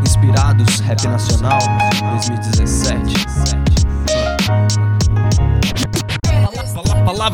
Inspirados, Rap Nacional 2017.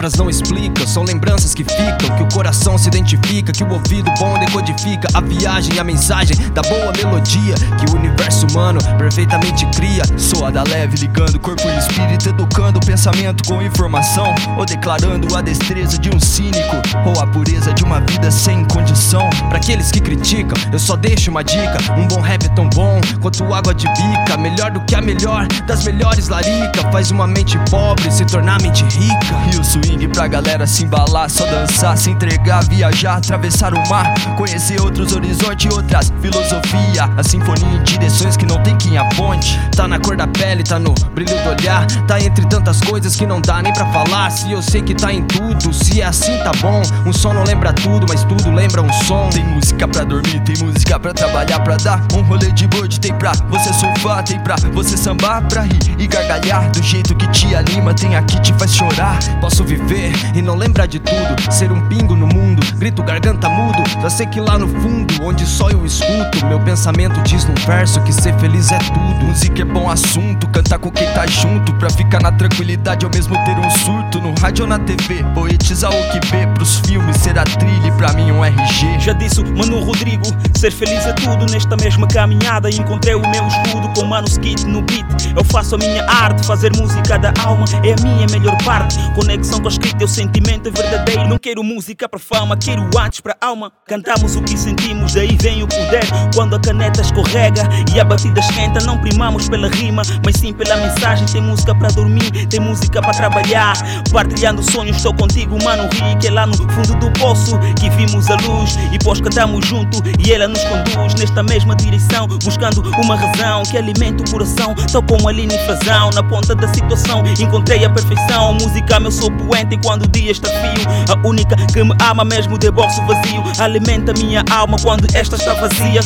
Palavras não explicam, são lembranças que ficam. Que o coração se identifica, que o ouvido bom decodifica. A viagem e a mensagem da boa melodia que o universo humano perfeitamente cria. Soa da leve, ligando corpo e espírito, educando o pensamento com informação. Ou declarando a destreza de um cínico, ou a pureza de uma vida sem condição. Para aqueles que criticam, eu só deixo uma dica: um bom rap é tão bom quanto água de bica. Melhor do que a melhor das melhores larica. Faz uma mente pobre se tornar mente rica. E o swing pra galera se embalar, só dançar, se entregar, viajar, atravessar o mar, conhecer outros horizontes, outras filosofia. A sinfonia em direções que não tem quem aponte. Tá na cor da pele, tá no brilho do olhar, tá entre tantas coisas que não dá nem pra falar. Se eu sei que tá em tudo, se é assim tá bom. Um som não lembra tudo, mas tudo lembra um som. Tem música pra dormir, tem música pra trabalhar, pra dar um rolê de board, tem pra você surfar, tem pra você sambar, pra rir e gargalhar do jeito que te anima, tem aqui te faz chorar. Posso viver e não lembrar de tudo, ser um pingo no mundo, grito garganta mudo. Já sei que lá no fundo, onde só eu escuto, meu pensamento diz num verso que ser feliz é tudo. Música é bom assunto, cantar com quem tá junto, pra ficar na tranquilidade ao mesmo ter um surto. No rádio ou na TV, poetizar o que vê pros filmes, ser a trilha e pra mim um RG. Já disse Mano Rodrigo, ser feliz é tudo. Nesta mesma caminhada encontrei o meu escudo com Mano Skit no beat. Eu faço a minha arte, fazer música da alma é a minha melhor parte. Conexão com a escrita, o sentimento é verdadeiro. Não quero música para fama, quero artes para alma. Cantamos o que sentimos, daí vem o poder. Quando a caneta escorrega e a batida esquenta, não primamos pela rima, mas sim pela mensagem. Tem música para dormir, tem música para trabalhar. Partilhando sonhos, estou contigo, mano. Ri que é lá no fundo do poço que vimos a luz e pós cantamos junto e ela nos conduz nesta mesma direção, buscando uma razão que alimenta o coração, tal como a linha frazão. Na ponta da situação encontrei a perfeição. Música, meu sou poente quando o dia está frio. A única que me ama mesmo de bolso vazio, alimenta minha alma quando esta está vazia.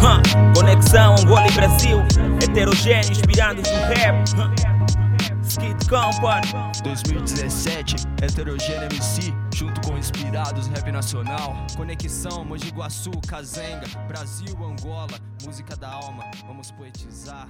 Huh. Conexão Angola e Brasil, heterogêneo, inspirando no rap. Huh. Skid Company 2017, Heterogêneo MC, junto com Inspirados Rap Nacional. Conexão Mogi Guaçu, Kazenga, Brasil, Angola, música da alma, vamos poetizar.